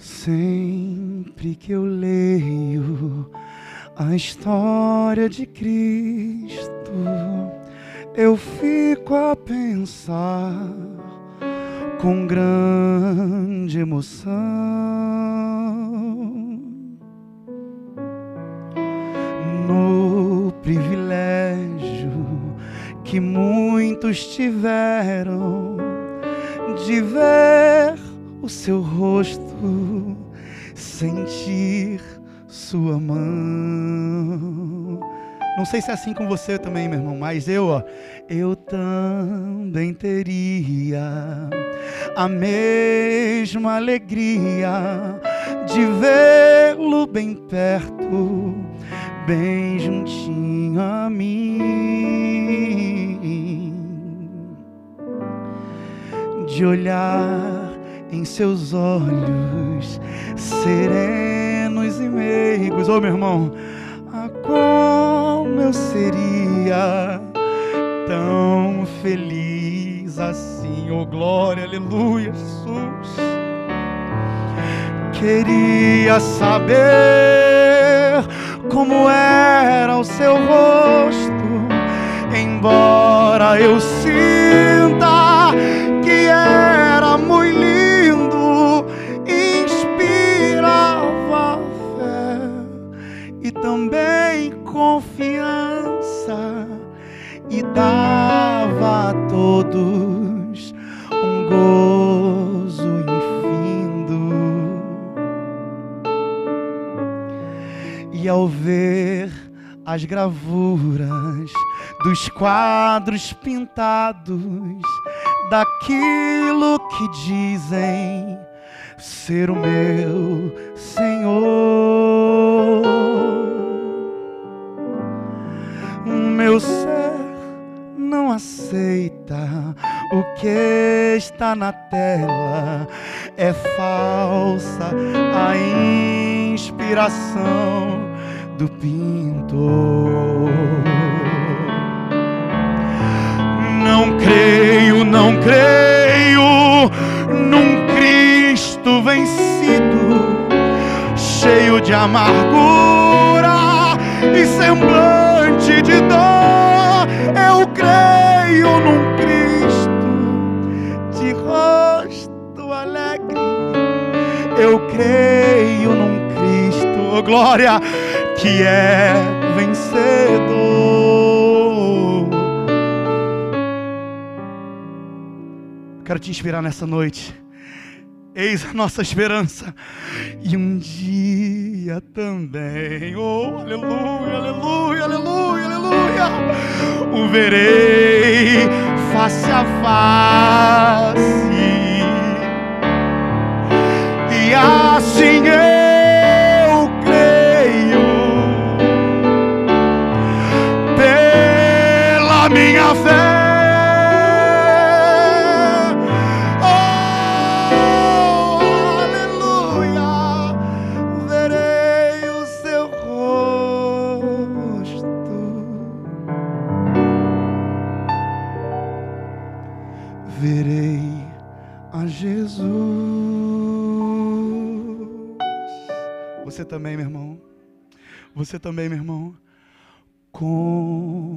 Sempre que eu leio a história de Cristo, eu fico a pensar com grande emoção no privilégio que muitos tiveram de ver o seu rosto, sentir sua mão. Não sei se é assim com você também, meu irmão, mas eu, ó, eu também teria a mesma alegria de vê-lo bem perto, bem juntinho a mim, de olhar em seus olhos serenos e meigos, ô oh, meu irmão, a como eu seria tão feliz assim, oh glória, aleluia, Jesus. Queria saber como era o seu rosto, embora eu sinta que era muito lindo, e também confiança e dava a todos um gozo infindo. E ao ver as gravuras dos quadros pintados daquilo que dizem ser o meu Senhor, meu ser não aceita o que está na tela, é falsa a inspiração do pintor. Não creio, não creio num Cristo vencido, cheio de amargura e semblante de dor. Creio num Cristo, oh glória, que é vencedor. Quero te inspirar nessa noite. Eis a nossa esperança. E um dia também, oh, aleluia, aleluia, aleluia, aleluia, o verei face a face. Assim eu também, meu irmão. Você também, meu irmão. Como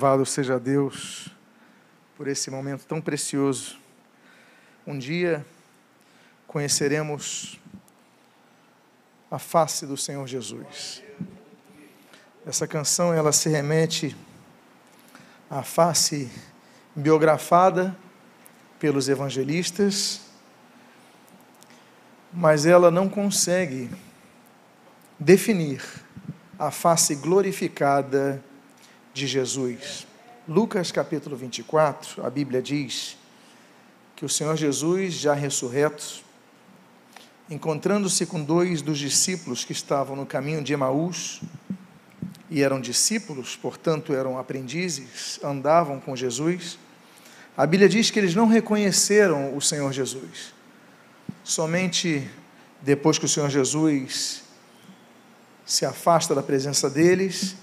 Louvado seja Deus por esse momento tão precioso. Um dia conheceremos a face do Senhor Jesus. Essa canção ela se remete à face biografada pelos evangelistas, mas ela não consegue definir a face glorificada de Jesus. Lucas capítulo 24, a Bíblia diz que o Senhor Jesus, já ressurreto, encontrando-se com dois dos discípulos que estavam no caminho de Emaús, e eram discípulos, portanto eram aprendizes, andavam com Jesus, a Bíblia diz que eles não reconheceram o Senhor Jesus. Somente depois que o Senhor Jesus se afasta da presença deles,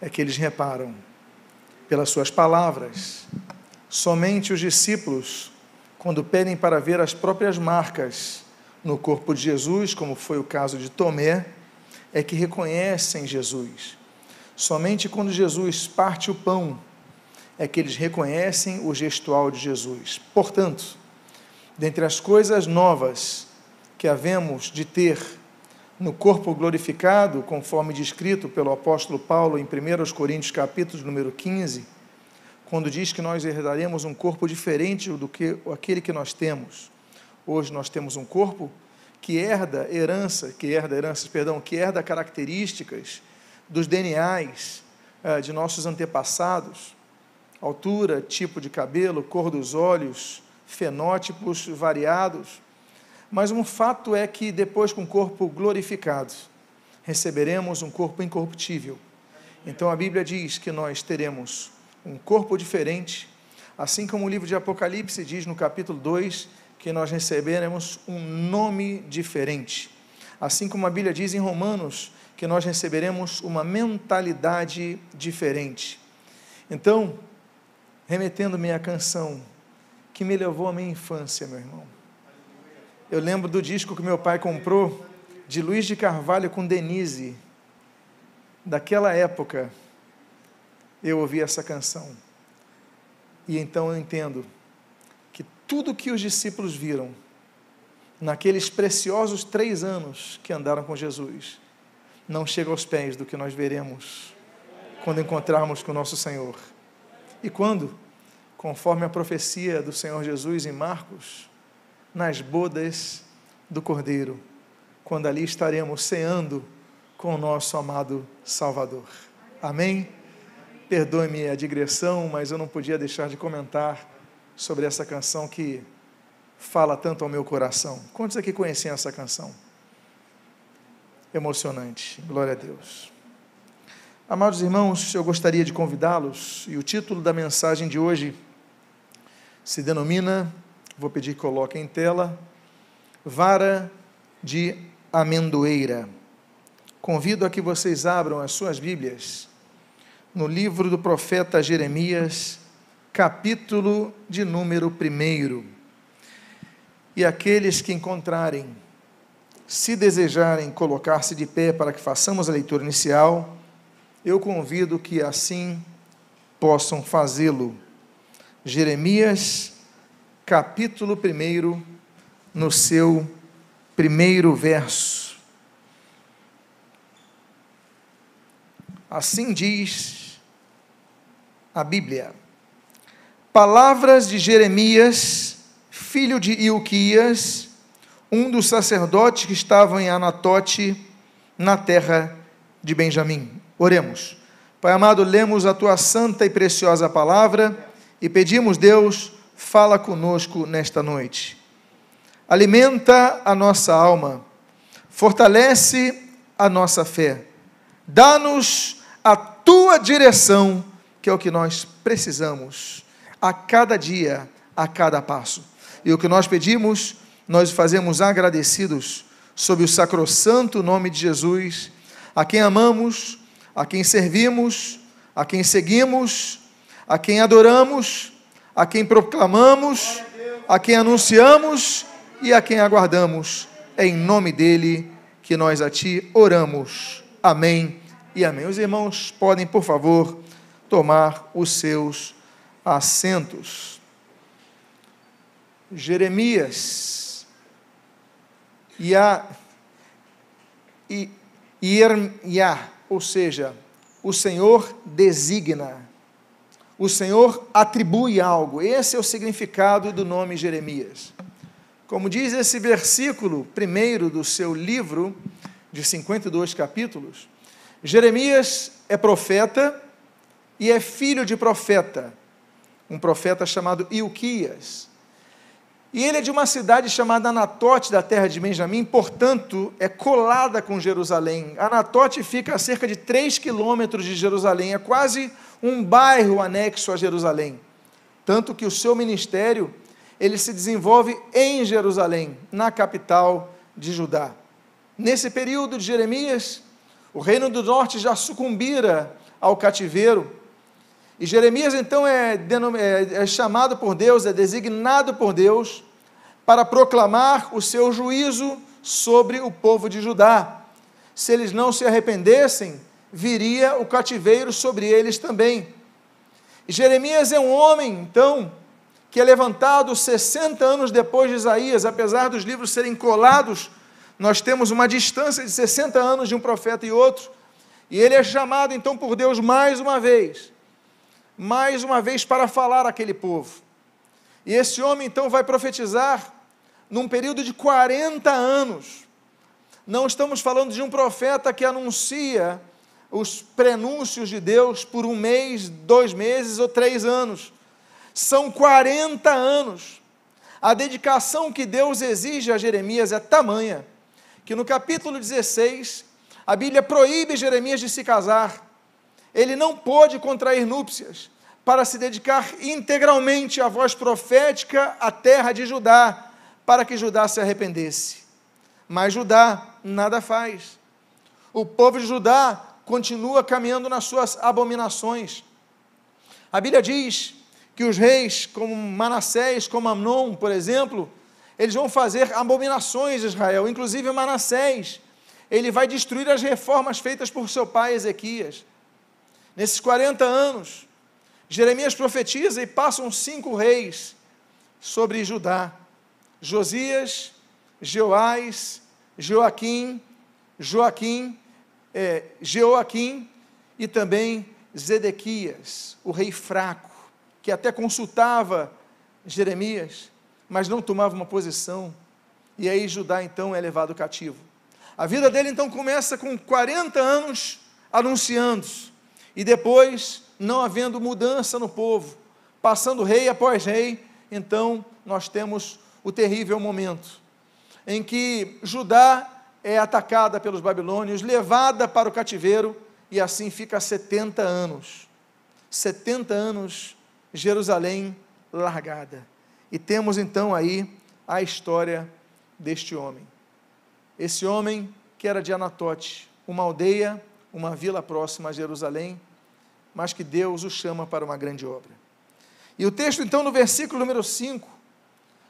é que eles reparam pelas suas palavras. Somente os discípulos, quando pedem para ver as próprias marcas no corpo de Jesus, como foi o caso de Tomé, é que reconhecem Jesus. Somente quando Jesus parte o pão é que eles reconhecem o gestual de Jesus. Portanto, dentre as coisas novas que havemos de ter no corpo glorificado, conforme descrito pelo apóstolo Paulo em 1 Coríntios capítulo número 15, quando diz que nós herdaremos um corpo diferente do que aquele que nós temos. Hoje nós temos um corpo que herda herança, que herda heranças, perdão, que herda características dos DNAs eh, de nossos antepassados, altura, tipo de cabelo, cor dos olhos, fenótipos variados. Mas um fato é que depois com o corpo glorificado, receberemos um corpo incorruptível. Então a Bíblia diz que nós teremos um corpo diferente, assim como o livro de Apocalipse diz no capítulo 2 que nós receberemos um nome diferente. Assim como a Bíblia diz em Romanos que nós receberemos uma mentalidade diferente. Então, remetendo-me à canção que me levou à minha infância, meu irmão. Eu lembro do disco que meu pai comprou, de Luiz de Carvalho com Denise. Daquela época, eu ouvi essa canção. E então eu entendo que tudo que os discípulos viram, naqueles preciosos três anos que andaram com Jesus, não chega aos pés do que nós veremos quando encontrarmos com o nosso Senhor. E quando, conforme a profecia do Senhor Jesus em Marcos, nas bodas do Cordeiro, quando ali estaremos ceando com o nosso amado Salvador. Amém? Perdoe-me a digressão, mas eu não podia deixar de comentar sobre essa canção que fala tanto ao meu coração. Quantos aqui conheciam essa canção? Emocionante. Glória a Deus. Amados irmãos, eu gostaria de convidá-los, e o título da mensagem de hoje se denomina vou pedir que coloquem em tela, vara de amendoeira. Convido a que vocês abram as suas Bíblias no livro do profeta Jeremias, capítulo de número 1. E aqueles que encontrarem, se desejarem colocar-se de pé para que façamos a leitura inicial, eu convido que assim possam fazê-lo. Jeremias capítulo 1, no seu primeiro verso. Assim diz a Bíblia. Palavras de Jeremias, filho de Ilquias, um dos sacerdotes que estavam em Anatote, na terra de Benjamim. Oremos. Pai amado, lemos a tua santa e preciosa palavra e pedimos, Deus, fala conosco nesta noite. Alimenta a nossa alma, fortalece a nossa fé, dá-nos a tua direção, que é o que nós precisamos a cada dia, a cada passo. E o que nós pedimos, nós fazemos agradecidos sob o sacrossanto nome de Jesus, a quem amamos, a quem servimos, a quem seguimos, a quem adoramos a quem proclamamos, a quem anunciamos e a quem aguardamos. É em nome dele que nós a ti oramos. Amém e amém. Os irmãos podem, por favor, tomar os seus assentos. Jeremias e a e, ou seja, o Senhor designa o Senhor atribui algo. Esse é o significado do nome Jeremias. Como diz esse versículo primeiro do seu livro, de 52 capítulos, Jeremias é profeta e é filho de profeta, um profeta chamado Ilquias. E ele é de uma cidade chamada Anatote, da terra de Benjamim, portanto, é colada com Jerusalém. Anatote fica a cerca de 3 quilômetros de Jerusalém, é quase um bairro anexo a Jerusalém. Tanto que o seu ministério, ele se desenvolve em Jerusalém, na capital de Judá. Nesse período de Jeremias, o reino do norte já sucumbira ao cativeiro, e Jeremias então é, é, é chamado por Deus, é designado por Deus para proclamar o seu juízo sobre o povo de Judá. Se eles não se arrependessem, viria o cativeiro sobre eles também. E Jeremias é um homem, então, que é levantado 60 anos depois de Isaías, apesar dos livros serem colados, nós temos uma distância de 60 anos de um profeta e outro, e ele é chamado então por Deus mais uma vez mais uma vez para falar àquele povo. E esse homem então vai profetizar num período de 40 anos. Não estamos falando de um profeta que anuncia os prenúncios de Deus por um mês, dois meses ou três anos. São 40 anos. A dedicação que Deus exige a Jeremias é tamanha que no capítulo 16 a Bíblia proíbe Jeremias de se casar ele não pôde contrair núpcias para se dedicar integralmente à voz profética à terra de Judá, para que Judá se arrependesse. Mas Judá nada faz. O povo de Judá continua caminhando nas suas abominações. A Bíblia diz que os reis, como Manassés, como Amnon, por exemplo, eles vão fazer abominações de Israel, inclusive Manassés. Ele vai destruir as reformas feitas por seu pai Ezequias. Nesses 40 anos, Jeremias profetiza e passam cinco reis sobre Judá: Josias, Jeoás, Joaquim, Joaquim, é, Jeoaquim e também Zedequias, o rei fraco, que até consultava Jeremias, mas não tomava uma posição. E aí Judá então é levado cativo. A vida dele então começa com 40 anos anunciando e depois, não havendo mudança no povo, passando rei após rei, então nós temos o terrível momento em que Judá é atacada pelos babilônios, levada para o cativeiro e assim fica 70 anos. 70 anos Jerusalém largada. E temos então aí a história deste homem. Esse homem que era de Anatote, uma aldeia, uma vila próxima a Jerusalém, mas que Deus o chama para uma grande obra. E o texto, então, no versículo número 5,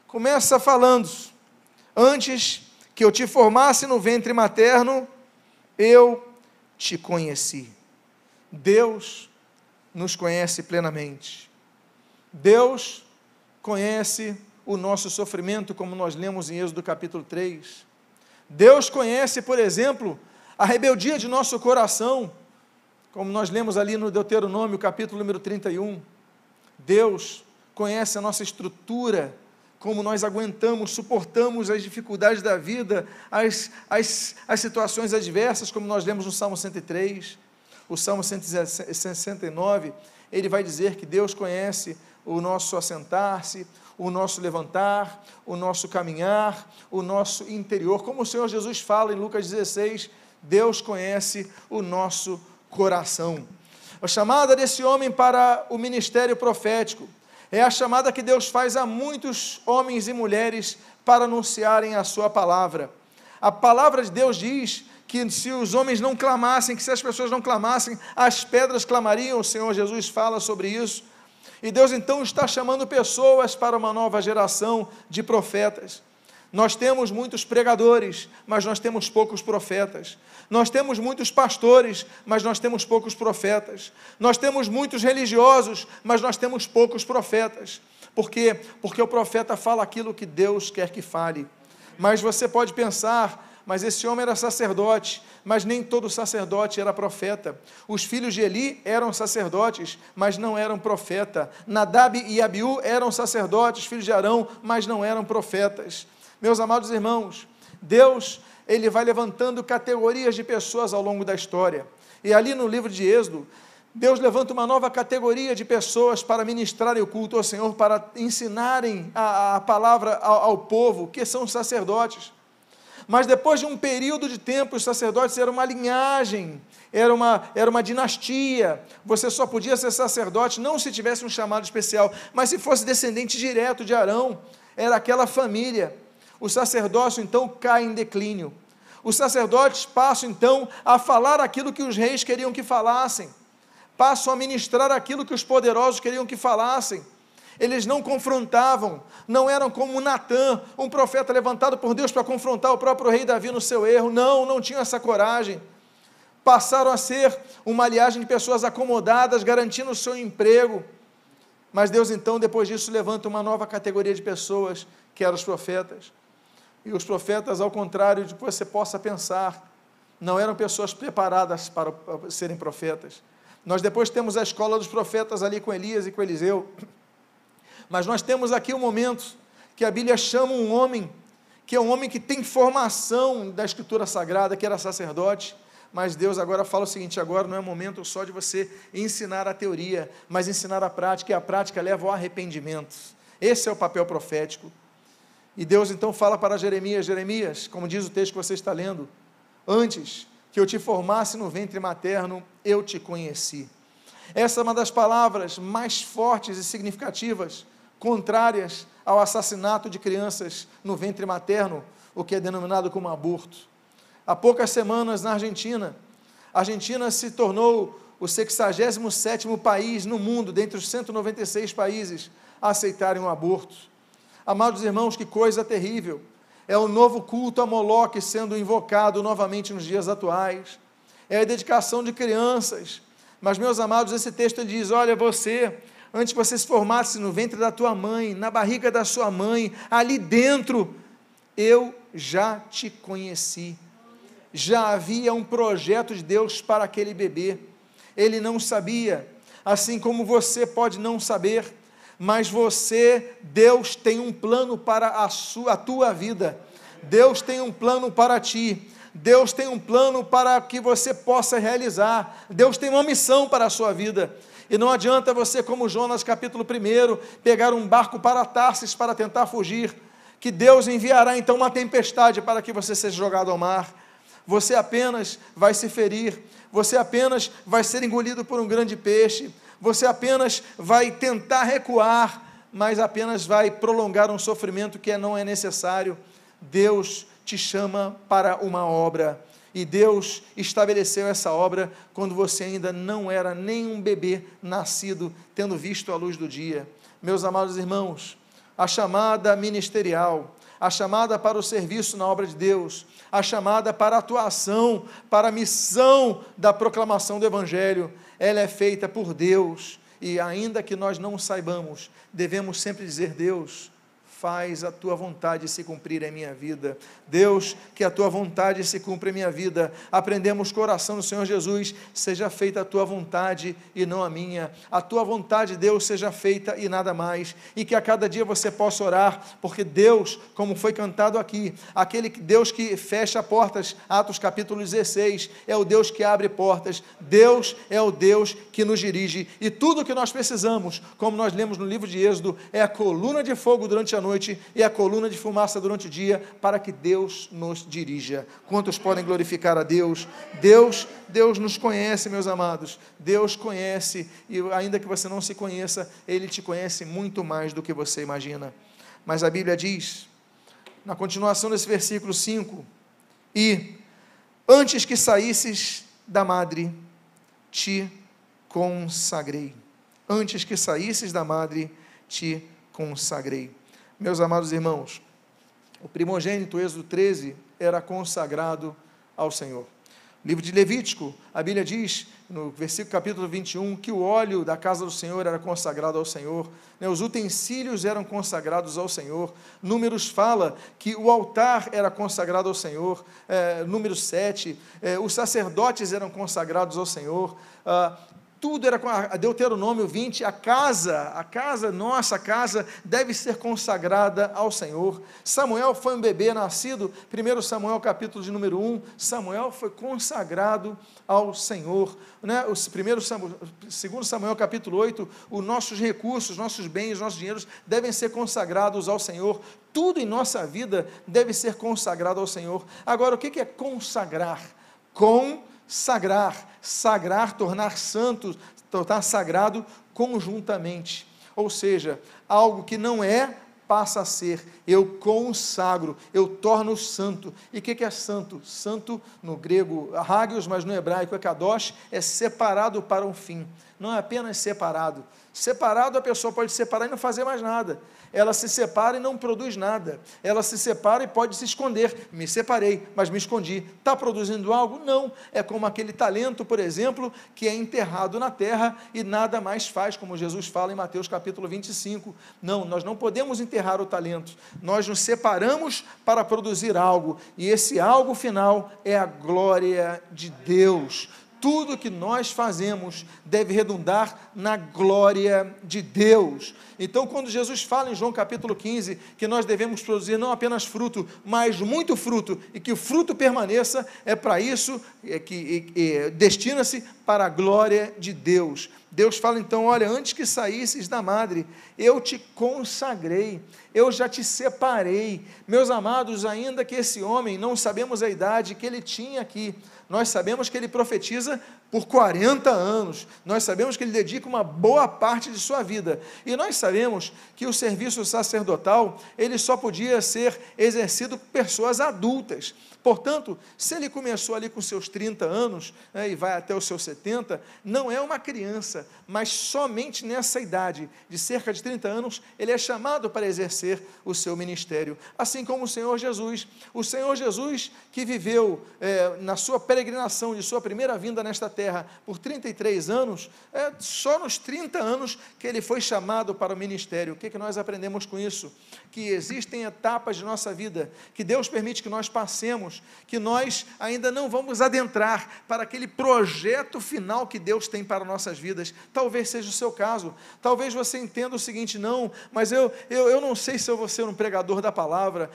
começa falando: Antes que eu te formasse no ventre materno, eu te conheci. Deus nos conhece plenamente. Deus conhece o nosso sofrimento, como nós lemos em Êxodo capítulo 3. Deus conhece, por exemplo, a rebeldia de nosso coração como nós lemos ali no Deuteronômio, capítulo número 31, Deus conhece a nossa estrutura, como nós aguentamos, suportamos as dificuldades da vida, as, as, as situações adversas, como nós lemos no Salmo 103, o Salmo 169, ele vai dizer que Deus conhece o nosso assentar-se, o nosso levantar, o nosso caminhar, o nosso interior. Como o Senhor Jesus fala em Lucas 16, Deus conhece o nosso coração. A chamada desse homem para o ministério profético é a chamada que Deus faz a muitos homens e mulheres para anunciarem a sua palavra. A palavra de Deus diz que se os homens não clamassem, que se as pessoas não clamassem, as pedras clamariam. O Senhor Jesus fala sobre isso. E Deus então está chamando pessoas para uma nova geração de profetas. Nós temos muitos pregadores, mas nós temos poucos profetas. Nós temos muitos pastores, mas nós temos poucos profetas. Nós temos muitos religiosos, mas nós temos poucos profetas. Por quê? Porque o profeta fala aquilo que Deus quer que fale. Mas você pode pensar, mas esse homem era sacerdote, mas nem todo sacerdote era profeta. Os filhos de Eli eram sacerdotes, mas não eram profeta. Nadab e Abiú eram sacerdotes, filhos de Arão, mas não eram profetas. Meus amados irmãos, Deus, ele vai levantando categorias de pessoas ao longo da história. E ali no livro de Êxodo, Deus levanta uma nova categoria de pessoas para ministrarem o culto ao Senhor, para ensinarem a, a palavra ao, ao povo, que são os sacerdotes. Mas depois de um período de tempo, os sacerdotes eram uma linhagem, era uma, era uma dinastia. Você só podia ser sacerdote não se tivesse um chamado especial, mas se fosse descendente direto de Arão, era aquela família. O sacerdócio então cai em declínio. Os sacerdotes passam então a falar aquilo que os reis queriam que falassem passam a ministrar aquilo que os poderosos queriam que falassem. Eles não confrontavam, não eram como Natã, um profeta levantado por Deus para confrontar o próprio rei Davi no seu erro. Não, não tinham essa coragem. Passaram a ser uma aliagem de pessoas acomodadas, garantindo o seu emprego. Mas Deus então, depois disso, levanta uma nova categoria de pessoas, que eram os profetas. E os profetas, ao contrário de que você possa pensar, não eram pessoas preparadas para serem profetas nós depois temos a escola dos profetas ali com Elias e com Eliseu. Mas nós temos aqui um momento que a Bíblia chama um homem, que é um homem que tem formação da Escritura Sagrada, que era sacerdote. Mas Deus agora fala o seguinte: agora não é momento só de você ensinar a teoria, mas ensinar a prática, e a prática leva ao arrependimento. Esse é o papel profético. E Deus então fala para Jeremias: Jeremias, como diz o texto que você está lendo, antes que eu te formasse no ventre materno, eu te conheci. Essa é uma das palavras mais fortes e significativas, contrárias ao assassinato de crianças no ventre materno, o que é denominado como aborto. Há poucas semanas, na Argentina, a Argentina se tornou o 67º país no mundo, dentre os 196 países, a aceitarem o aborto. Amados irmãos, que coisa terrível é o novo culto a Moloque sendo invocado novamente nos dias atuais, é a dedicação de crianças. Mas, meus amados, esse texto diz: olha, você, antes que você se formasse no ventre da tua mãe, na barriga da sua mãe, ali dentro, eu já te conheci. Já havia um projeto de Deus para aquele bebê. Ele não sabia, assim como você pode não saber, mas você, Deus tem um plano para a, sua, a tua vida. Deus tem um plano para ti. Deus tem um plano para que você possa realizar. Deus tem uma missão para a sua vida. E não adianta você, como Jonas, capítulo 1, pegar um barco para Tarsis para tentar fugir, que Deus enviará então uma tempestade para que você seja jogado ao mar. Você apenas vai se ferir, você apenas vai ser engolido por um grande peixe, você apenas vai tentar recuar, mas apenas vai prolongar um sofrimento que não é necessário. Deus te chama para uma obra. E Deus estabeleceu essa obra quando você ainda não era nem um bebê nascido, tendo visto a luz do dia. Meus amados irmãos, a chamada ministerial, a chamada para o serviço na obra de Deus, a chamada para a atuação, para a missão da proclamação do Evangelho, ela é feita por Deus. E ainda que nós não saibamos, devemos sempre dizer: Deus, faz a tua vontade se cumprir em minha vida. Deus, que a tua vontade se cumpra em minha vida. Aprendemos com oração do Senhor Jesus, seja feita a tua vontade e não a minha. A tua vontade, Deus, seja feita e nada mais. E que a cada dia você possa orar, porque Deus, como foi cantado aqui, aquele Deus que fecha portas, Atos capítulo 16, é o Deus que abre portas. Deus é o Deus que nos dirige. E tudo o que nós precisamos, como nós lemos no livro de Êxodo, é a coluna de fogo durante a noite noite e a coluna de fumaça durante o dia, para que Deus nos dirija. Quantos podem glorificar a Deus? Deus, Deus nos conhece, meus amados. Deus conhece e ainda que você não se conheça, ele te conhece muito mais do que você imagina. Mas a Bíblia diz, na continuação desse versículo 5, e antes que saísses da madre, te consagrei. Antes que saísses da madre, te consagrei. Meus amados irmãos, o primogênito, Êxodo 13, era consagrado ao Senhor. No livro de Levítico, a Bíblia diz, no versículo capítulo 21, que o óleo da casa do Senhor era consagrado ao Senhor, né, os utensílios eram consagrados ao Senhor. Números fala que o altar era consagrado ao Senhor. É, número 7, é, os sacerdotes eram consagrados ao Senhor. Ah, tudo era com a Deuteronômio 20, a casa, a casa, nossa casa, deve ser consagrada ao Senhor. Samuel foi um bebê nascido, 1 Samuel capítulo de número 1, Samuel foi consagrado ao Senhor. Né? O primeiro segundo Samuel capítulo 8, os nossos recursos, nossos bens, nossos dinheiros devem ser consagrados ao Senhor. Tudo em nossa vida deve ser consagrado ao Senhor. Agora, o que é consagrar? Consagrar sagrar, tornar santo, tornar sagrado conjuntamente. Ou seja, algo que não é passa a ser. Eu consagro, eu torno santo. E o que, que, é santo? Santo no grego hagios, mas no hebraico é kadosh, é separado para um fim. Não é apenas separado. Separado a pessoa pode separar e não fazer mais nada ela se separa e não produz nada. Ela se separa e pode se esconder. Me separei, mas me escondi. Está produzindo algo? Não. É como aquele talento, por exemplo, que é enterrado na terra e nada mais faz, como Jesus fala em Mateus capítulo 25. Não, nós não podemos enterrar o talento. Nós nos separamos para produzir algo. E esse algo final é a glória de Deus tudo que nós fazemos deve redundar na glória de Deus. Então, quando Jesus fala em João capítulo 15 que nós devemos produzir não apenas fruto, mas muito fruto, e que o fruto permaneça, é para isso é que é, destina-se para a glória de Deus. Deus fala então: olha, antes que saísses da madre, eu te consagrei, eu já te separei. Meus amados, ainda que esse homem, não sabemos a idade que ele tinha aqui, nós sabemos que ele profetiza por 40 anos, nós sabemos que ele dedica uma boa parte de sua vida, e nós sabemos que o serviço sacerdotal, ele só podia ser exercido por pessoas adultas, Portanto, se ele começou ali com seus 30 anos né, e vai até os seus 70, não é uma criança, mas somente nessa idade, de cerca de 30 anos, ele é chamado para exercer o seu ministério. Assim como o Senhor Jesus. O Senhor Jesus, que viveu é, na sua peregrinação de sua primeira vinda nesta terra por 33 anos, é só nos 30 anos que ele foi chamado para o ministério. O que, que nós aprendemos com isso? Que existem etapas de nossa vida que Deus permite que nós passemos que nós ainda não vamos adentrar para aquele projeto final que Deus tem para nossas vidas. Talvez seja o seu caso. Talvez você entenda o seguinte: não, mas eu, eu, eu não sei se eu vou ser um pregador da palavra.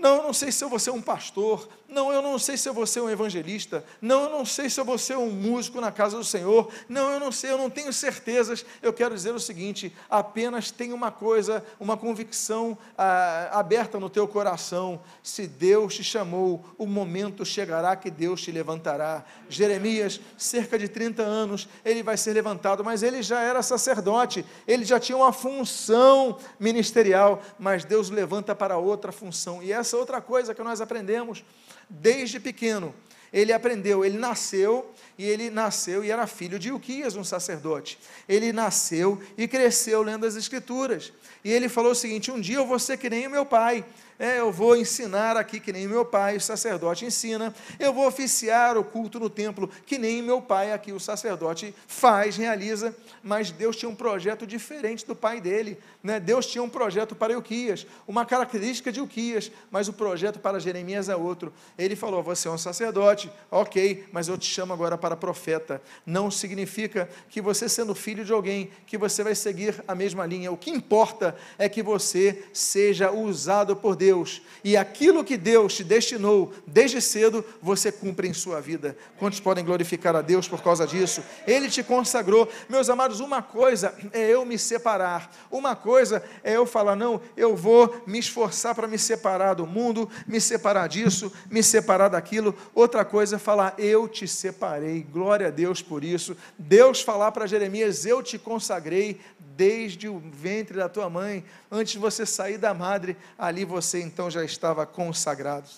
Não, eu não sei se eu vou ser um pastor. Não, eu não sei se eu vou ser um evangelista. Não, eu não sei se eu vou ser um músico na casa do Senhor. Não, eu não sei, eu não tenho certezas. Eu quero dizer o seguinte: apenas tem uma coisa, uma convicção ah, aberta no teu coração. Se Deus te chamou, o momento chegará que Deus te levantará. Jeremias, cerca de 30 anos, ele vai ser levantado, mas ele já era sacerdote, ele já tinha uma função ministerial, mas Deus levanta para outra função. E essa outra coisa que nós aprendemos desde pequeno. Ele aprendeu, ele nasceu e ele nasceu e era filho de Uquias, um sacerdote. Ele nasceu e cresceu lendo as Escrituras. E ele falou o seguinte: um dia eu vou ser que nem o meu pai é, eu vou ensinar aqui que nem meu pai, o sacerdote, ensina, eu vou oficiar o culto no templo, que nem meu pai aqui, o sacerdote, faz, realiza, mas Deus tinha um projeto diferente do pai dele, né? Deus tinha um projeto para Euquias, uma característica de Euquias, mas o projeto para Jeremias é outro. Ele falou: Você é um sacerdote, ok, mas eu te chamo agora para profeta. Não significa que você, sendo filho de alguém, que você vai seguir a mesma linha. O que importa é que você seja usado por Deus Deus, e aquilo que Deus te destinou desde cedo, você cumpre em sua vida. Quantos podem glorificar a Deus por causa disso? Ele te consagrou. Meus amados, uma coisa é eu me separar, uma coisa é eu falar, não, eu vou me esforçar para me separar do mundo, me separar disso, me separar daquilo. Outra coisa é falar, eu te separei, glória a Deus por isso. Deus falar para Jeremias, eu te consagrei, desde o ventre da tua mãe, antes de você sair da madre, ali você então já estava consagrado.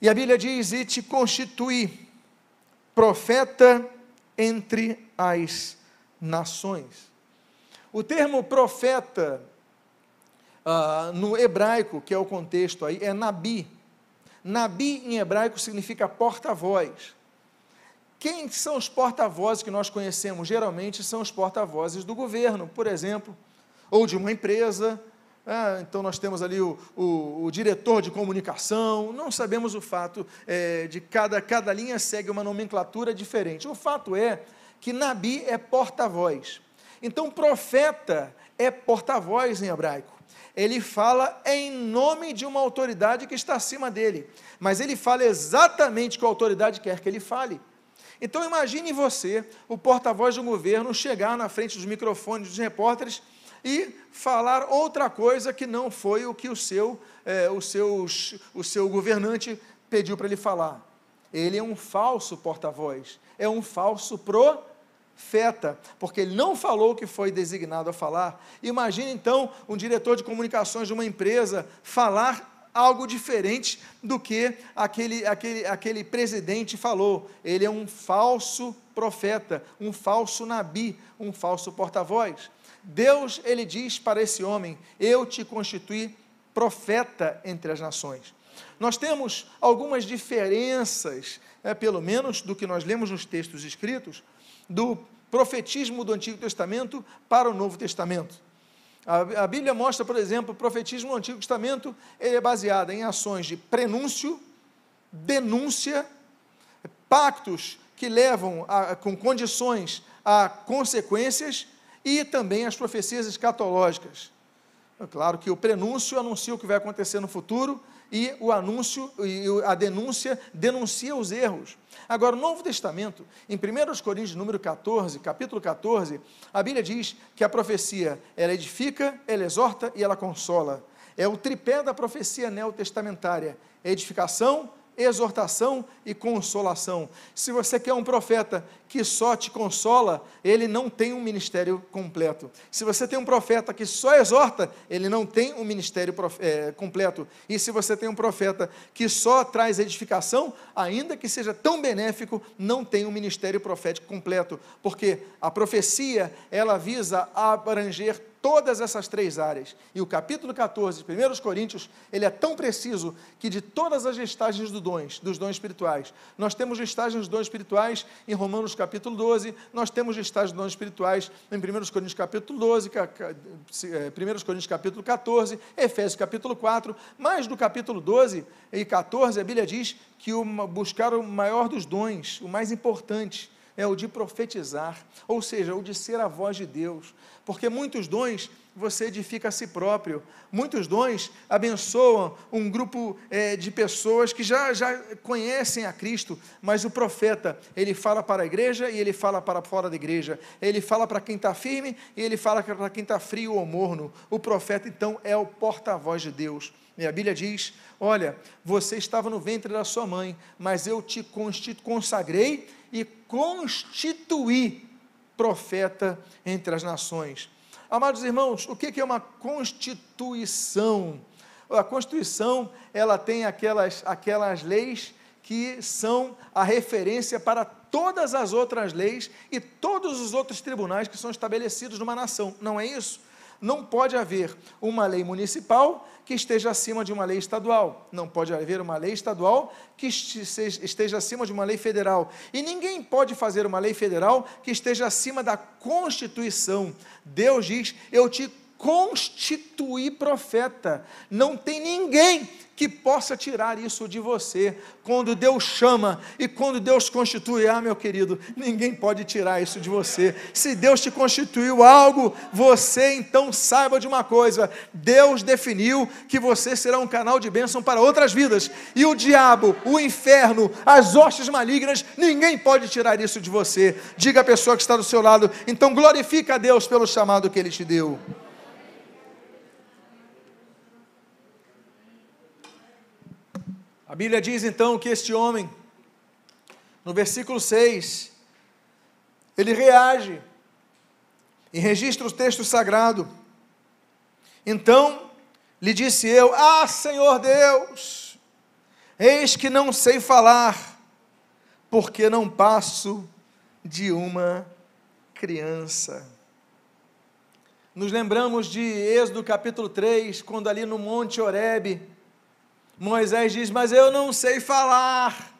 E a Bíblia diz: E te constitui profeta entre as nações. O termo profeta, ah, no hebraico, que é o contexto aí, é nabi. Nabi em hebraico significa porta-voz. Quem são os porta-vozes que nós conhecemos? Geralmente são os porta-vozes do governo, por exemplo, ou de uma empresa. Ah, então nós temos ali o, o, o, diretor de comunicação. Não sabemos o fato é, de cada, cada linha segue uma nomenclatura diferente. O fato é que Nabi é porta-voz. Então, profeta é porta-voz em hebraico. Ele fala em nome de uma autoridade que está acima dele, mas ele fala exatamente com a autoridade quer que ele fale. Então imagine você, o porta-voz do governo, chegar na frente dos microfones dos repórteres e falar outra coisa que não foi o que o seu, é, o seus, o seu governante pediu para ele falar. Ele é um falso porta-voz, é um falso profeta, porque ele não falou o que foi designado a falar. Imagine então um diretor de comunicações de uma empresa falar algo diferente do que aquele, aquele, aquele presidente falou. Ele é um falso profeta, um falso nabi, um falso porta-voz. Deus, ele diz para esse homem: Eu te constituí profeta entre as nações. Nós temos algumas diferenças, é, pelo menos do que nós lemos nos textos escritos, do profetismo do Antigo Testamento para o Novo Testamento. A, Bíblia mostra, por exemplo, o profetismo no Antigo Testamento ele é baseado em ações de prenúncio, denúncia, pactos que levam a, com condições a consequências e também as profecias escatológicas. Claro que o prenúncio anuncia o que vai acontecer no futuro e o anúncio e a denúncia denuncia os erros. Agora, o Novo Testamento, em 1 Coríntios, número 14, capítulo 14, a Bíblia diz que a profecia, ela edifica, ela exorta e ela consola. É o tripé da profecia neotestamentária: edificação, exortação e consolação. Se você quer um profeta que só te consola, ele não tem um ministério completo. Se você tem um profeta que só exorta, ele não tem um ministério é, completo. E se você tem um profeta que só traz edificação, ainda que seja tão benéfico, não tem um ministério profético completo, porque a profecia ela visa abranger todas essas três áreas. E o capítulo 14, 1 Coríntios, ele é tão preciso que de todas as listagens dos dons, dos dons espirituais, nós temos listagens dos dons espirituais em Romanos capítulo 12, nós temos listagens dos dons espirituais em 1 Coríntios capítulo 12, 1 é, Coríntios capítulo 14, Efésios capítulo 4, mas do capítulo 12 e 14 a Bíblia diz que buscar o maior dos dons, o mais importante, é o de profetizar, ou seja, o de ser a voz de Deus, porque muitos dons você edifica a si próprio, muitos dons abençoam um grupo é, de pessoas que já, já conhecem a Cristo, mas o profeta, ele fala para a igreja e ele fala para fora da igreja, ele fala para quem está firme e ele fala para quem está frio ou morno, o profeta então é o porta-voz de Deus, e a Bíblia diz: Olha, você estava no ventre da sua mãe, mas eu te consagrei e constituí profeta entre as nações. Amados irmãos, o que é uma constituição? A Constituição, ela tem aquelas, aquelas leis que são a referência para todas as outras leis e todos os outros tribunais que são estabelecidos numa nação. Não é isso? Não pode haver uma lei municipal que esteja acima de uma lei estadual. Não pode haver uma lei estadual que esteja acima de uma lei federal. E ninguém pode fazer uma lei federal que esteja acima da Constituição. Deus diz: Eu te constituí profeta. Não tem ninguém que possa tirar isso de você. Quando Deus chama e quando Deus constitui, ah, meu querido, ninguém pode tirar isso de você. Se Deus te constituiu algo, você então saiba de uma coisa: Deus definiu que você será um canal de bênção para outras vidas. E o diabo, o inferno, as hostes malignas, ninguém pode tirar isso de você. Diga à pessoa que está do seu lado, então glorifica a Deus pelo chamado que ele te deu. A Bíblia diz então que este homem, no versículo 6, ele reage e registra o texto sagrado. Então lhe disse eu: Ah, Senhor Deus, eis que não sei falar, porque não passo de uma criança. Nos lembramos de Êxodo capítulo 3, quando ali no Monte Horebe, Moisés diz: Mas eu não sei falar.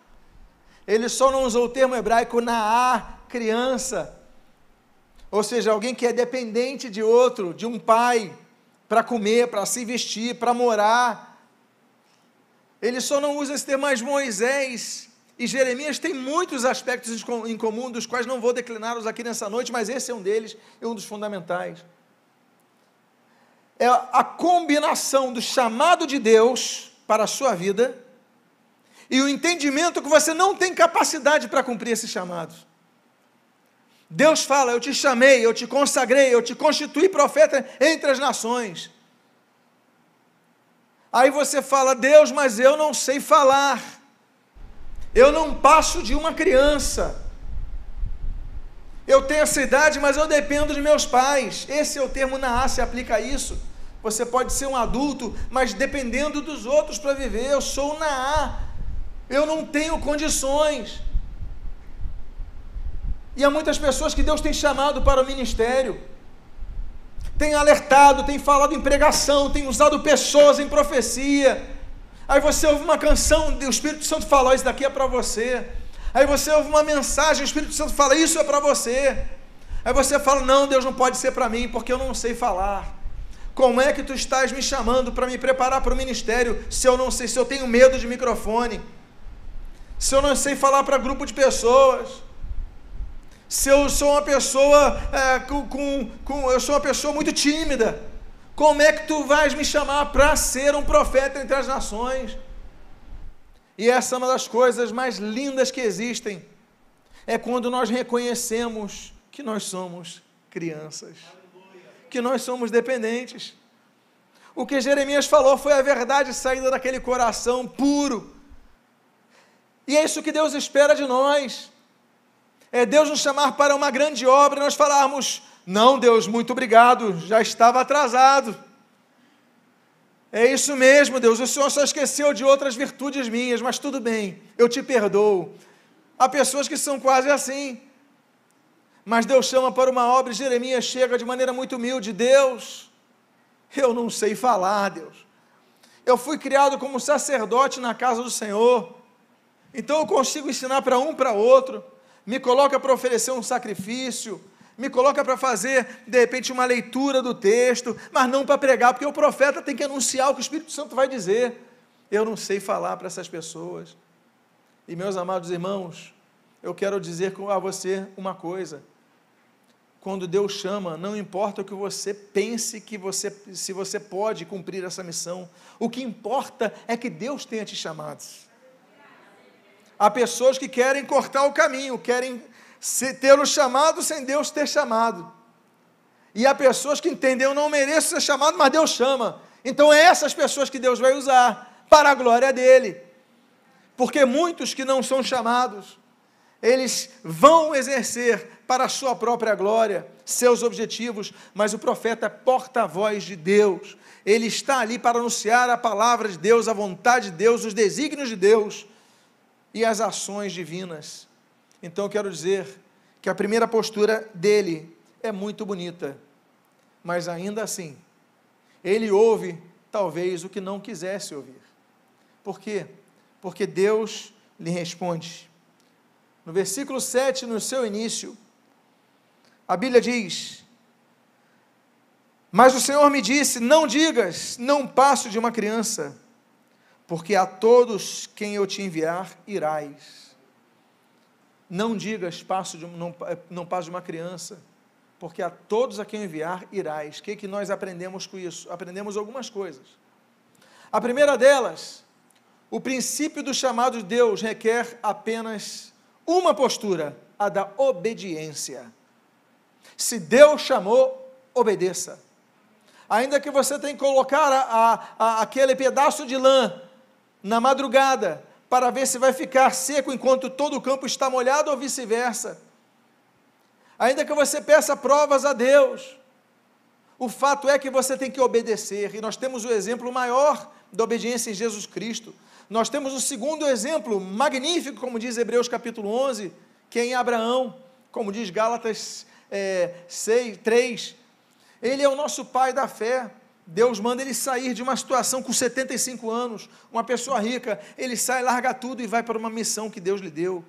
Ele só não usou o termo hebraico na criança. Ou seja, alguém que é dependente de outro, de um pai, para comer, para se vestir, para morar. Ele só não usa esse termo, mas Moisés, E Jeremias tem muitos aspectos em comum, dos quais não vou decliná-los aqui nessa noite, mas esse é um deles, é um dos fundamentais. É a combinação do chamado de Deus para a sua vida e o entendimento que você não tem capacidade para cumprir esse chamado. Deus fala: Eu te chamei, eu te consagrei, eu te constituí profeta entre as nações. Aí você fala: Deus, mas eu não sei falar. Eu não passo de uma criança. Eu tenho essa idade, mas eu dependo de meus pais. Esse é o termo na A, se aplica a isso. Você pode ser um adulto, mas dependendo dos outros para viver. Eu sou na A. Eu não tenho condições. E há muitas pessoas que Deus tem chamado para o ministério, tem alertado, tem falado em pregação, tem usado pessoas em profecia. Aí você ouve uma canção, o Espírito Santo fala: Isso daqui é para você. Aí você ouve uma mensagem, o Espírito Santo fala: Isso é para você. Aí você fala: Não, Deus não pode ser para mim, porque eu não sei falar. Como é que tu estás me chamando para me preparar para o ministério se eu não sei, se eu tenho medo de microfone? Se eu não sei falar para grupo de pessoas? Se eu sou uma pessoa é, com, com, com, eu sou uma pessoa muito tímida, como é que tu vais me chamar para ser um profeta entre as nações? E essa é uma das coisas mais lindas que existem, é quando nós reconhecemos que nós somos crianças, que nós somos dependentes. O que Jeremias falou foi a verdade saída daquele coração puro. E é isso que Deus espera de nós é Deus nos chamar para uma grande obra e nós falarmos: não, Deus, muito obrigado, já estava atrasado. É isso mesmo, Deus, o Senhor só esqueceu de outras virtudes minhas, mas tudo bem, eu te perdoo. Há pessoas que são quase assim. Mas Deus chama para uma obra e Jeremias chega de maneira muito humilde: Deus, eu não sei falar, Deus. Eu fui criado como sacerdote na casa do Senhor, então eu consigo ensinar para um para outro me coloca para oferecer um sacrifício, me coloca para fazer, de repente, uma leitura do texto, mas não para pregar, porque o profeta tem que anunciar o que o Espírito Santo vai dizer. Eu não sei falar para essas pessoas. E, meus amados irmãos, eu quero dizer a você uma coisa. Quando Deus chama, não importa o que você pense que você, se você pode cumprir essa missão, o que importa é que Deus tenha te chamado. Há pessoas que querem cortar o caminho, querem ter o chamado sem Deus ter chamado. E há pessoas que entendem, eu não mereço ser chamado, mas Deus chama. Então é essas pessoas que Deus vai usar para a glória dele. Porque muitos que não são chamados, eles vão exercer para a sua própria glória seus objetivos, mas o profeta é porta-voz de Deus. Ele está ali para anunciar a palavra de Deus, a vontade de Deus, os desígnios de Deus e as ações divinas. Então eu quero dizer que a primeira postura dele é muito bonita, mas ainda assim, ele ouve talvez o que não quisesse ouvir. Por quê? Porque Deus lhe responde. No versículo 7, no seu início, a Bíblia diz: Mas o Senhor me disse: Não digas, não passo de uma criança porque a todos quem eu te enviar irás. Não digas passo de, não, não passo de uma criança, porque a todos a quem eu enviar irás. O que, que nós aprendemos com isso? Aprendemos algumas coisas. A primeira delas, o princípio do chamado de Deus requer apenas uma postura, a da obediência. Se Deus chamou, obedeça. Ainda que você tenha que colocar a, a, a, aquele pedaço de lã na madrugada para ver se vai ficar seco enquanto todo o campo está molhado ou vice-versa. Ainda que você peça provas a Deus, o fato é que você tem que obedecer, e nós temos o exemplo maior da obediência em Jesus Cristo. Nós temos o segundo exemplo magnífico, como diz Hebreus capítulo 11, que é em Abraão, como diz Gálatas é, 6, 3. Ele é o nosso pai da fé. Deus manda ele sair de uma situação com 75 anos, uma pessoa rica, ele sai, larga tudo e vai para uma missão que Deus lhe deu.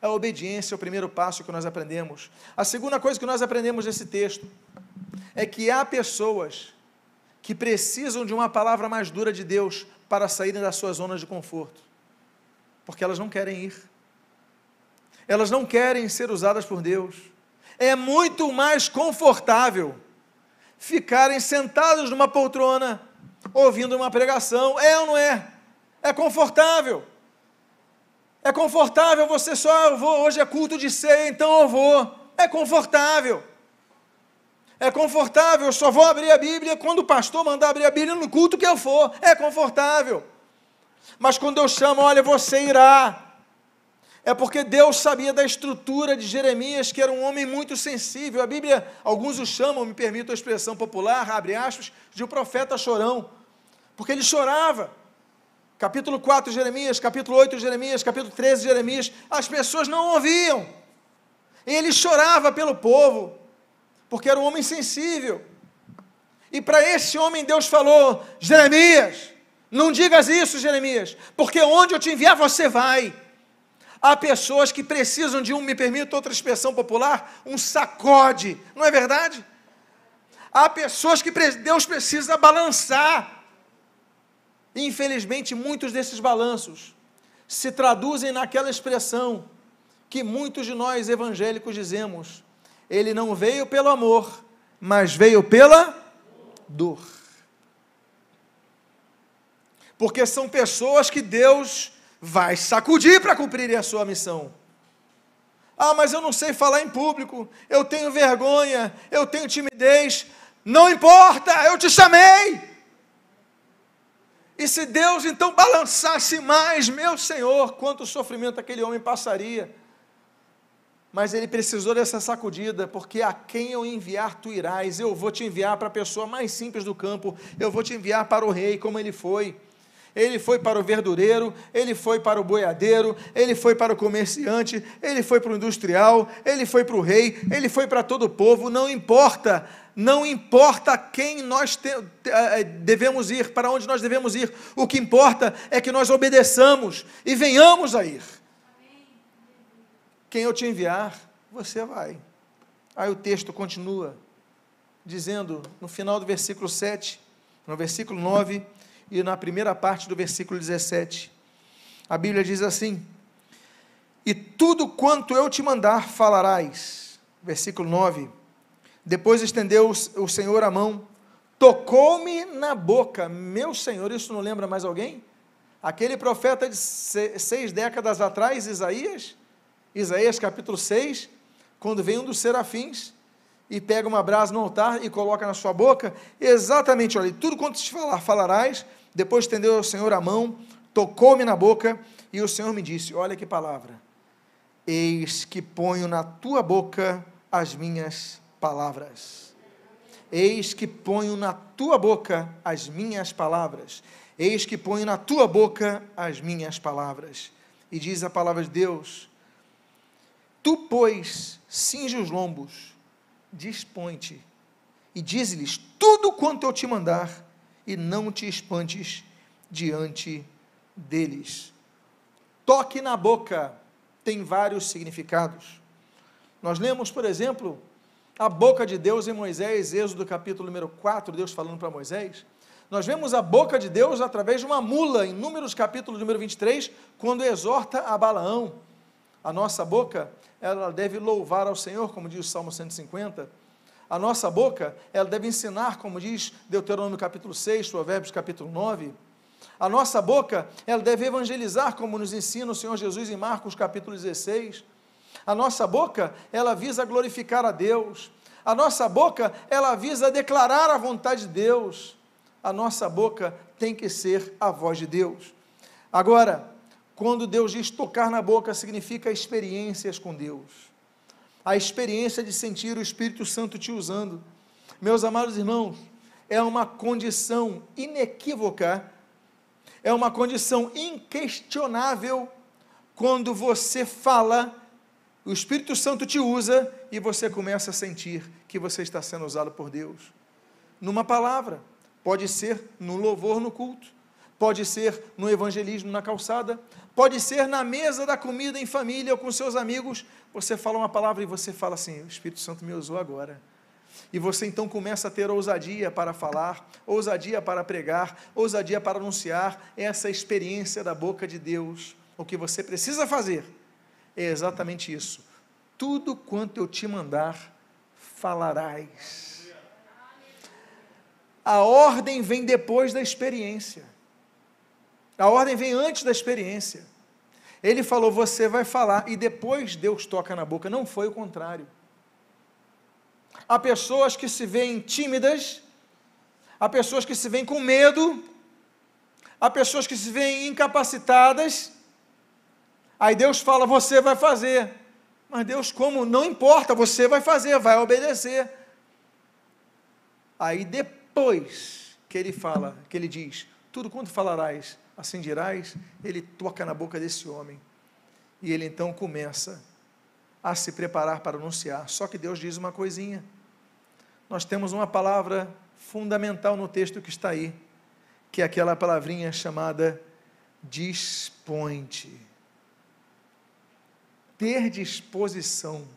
A obediência é o primeiro passo que nós aprendemos. A segunda coisa que nós aprendemos nesse texto é que há pessoas que precisam de uma palavra mais dura de Deus para saírem das suas zonas de conforto, porque elas não querem ir. elas não querem ser usadas por Deus. É muito mais confortável ficarem sentados numa poltrona, ouvindo uma pregação. É ou não é? É confortável. É confortável você só, eu vou, hoje é culto de ceia, então eu vou. É confortável. É confortável, eu só vou abrir a Bíblia quando o pastor mandar abrir a Bíblia no culto que eu for. É confortável. Mas quando eu chamo, olha, você irá. É porque Deus sabia da estrutura de Jeremias, que era um homem muito sensível. A Bíblia, alguns o chamam, me permito a expressão popular, abre aspas, de um profeta chorão. Porque ele chorava. Capítulo 4 de Jeremias, capítulo 8 de Jeremias, capítulo 13 de Jeremias, as pessoas não ouviam. Ele chorava pelo povo porque era um homem sensível. E para esse homem Deus falou: Jeremias, não digas isso, Jeremias, porque onde eu te enviar você vai. Há pessoas que precisam de um, me permita outra expressão popular, um sacode, não é verdade? Há pessoas que Deus precisa balançar. Infelizmente, muitos desses balanços se traduzem naquela expressão que muitos de nós evangélicos dizemos: ele não veio pelo amor, mas veio pela dor. Porque são pessoas que Deus vai sacudir para cumprirem a sua missão. Ah, mas eu não sei falar em público, eu tenho vergonha, eu tenho timidez. Não importa, eu te chamei. E se Deus então balançasse mais, meu Senhor, quanto sofrimento aquele homem passaria mas ele precisou dessa sacudida, porque a quem eu enviar tu irás, eu vou te enviar para a pessoa mais simples do campo, eu vou te enviar para o rei, como ele foi. Ele foi para o verdureiro, ele foi para o boiadeiro, ele foi para o comerciante, ele foi para o industrial, ele foi para o rei, ele foi para todo o povo, não importa, não importa quem nós te, eh, devemos ir, para onde nós devemos ir, o que importa é que nós obedeçamos e venhamos a ir. Quem eu te enviar, você vai. Aí o texto continua, dizendo, no final do versículo 7, no versículo 9 e na primeira parte do versículo 17. A Bíblia diz assim: E tudo quanto eu te mandar falarás. Versículo 9. Depois estendeu o Senhor a mão, tocou-me na boca. Meu Senhor, isso não lembra mais alguém? Aquele profeta de seis décadas atrás, Isaías, Isaías capítulo 6, quando vem um dos serafins e pega uma brasa no altar e coloca na sua boca, exatamente, olha, tudo quanto te falar, falarás, depois estendeu o Senhor a mão, tocou-me na boca, e o Senhor me disse, olha que palavra, eis que ponho na tua boca as minhas palavras, eis que ponho na tua boca as minhas palavras, eis que ponho na tua boca as minhas palavras, e diz a palavra de Deus, Tu, pois, cinge os lombos, dispõe-te, e diz-lhes tudo quanto eu te mandar, e não te espantes diante deles. Toque na boca tem vários significados. Nós lemos, por exemplo, a boca de Deus em Moisés, Êxodo capítulo número 4, Deus falando para Moisés. Nós vemos a boca de Deus através de uma mula, em Números capítulo número 23, quando exorta a Balaão. A nossa boca ela deve louvar ao Senhor, como diz o Salmo 150. A nossa boca, ela deve ensinar, como diz Deuteronômio capítulo 6, Provérbios capítulo 9. A nossa boca, ela deve evangelizar, como nos ensina o Senhor Jesus em Marcos capítulo 16. A nossa boca, ela visa glorificar a Deus. A nossa boca, ela visa declarar a vontade de Deus. A nossa boca tem que ser a voz de Deus. Agora, quando Deus diz tocar na boca, significa experiências com Deus. A experiência de sentir o Espírito Santo te usando. Meus amados irmãos, é uma condição inequívoca, é uma condição inquestionável quando você fala, o Espírito Santo te usa e você começa a sentir que você está sendo usado por Deus. Numa palavra, pode ser no louvor no culto, pode ser no evangelismo na calçada, pode ser na mesa da comida em família ou com seus amigos. Você fala uma palavra e você fala assim: o Espírito Santo me usou agora. E você então começa a ter ousadia para falar, ousadia para pregar, ousadia para anunciar essa experiência da boca de Deus. O que você precisa fazer é exatamente isso. Tudo quanto eu te mandar, falarás. A ordem vem depois da experiência. A ordem vem antes da experiência. Ele falou: Você vai falar, e depois Deus toca na boca. Não foi o contrário. Há pessoas que se veem tímidas, há pessoas que se veem com medo, há pessoas que se veem incapacitadas. Aí Deus fala: Você vai fazer. Mas Deus, como? Não importa, você vai fazer, vai obedecer. Aí depois que ele fala, que ele diz: Tudo quanto falarás, assim dirás, ele toca na boca desse homem. E ele então começa a se preparar para anunciar. Só que Deus diz uma coisinha. Nós temos uma palavra fundamental no texto que está aí, que é aquela palavrinha chamada dispõe-te. Ter disposição.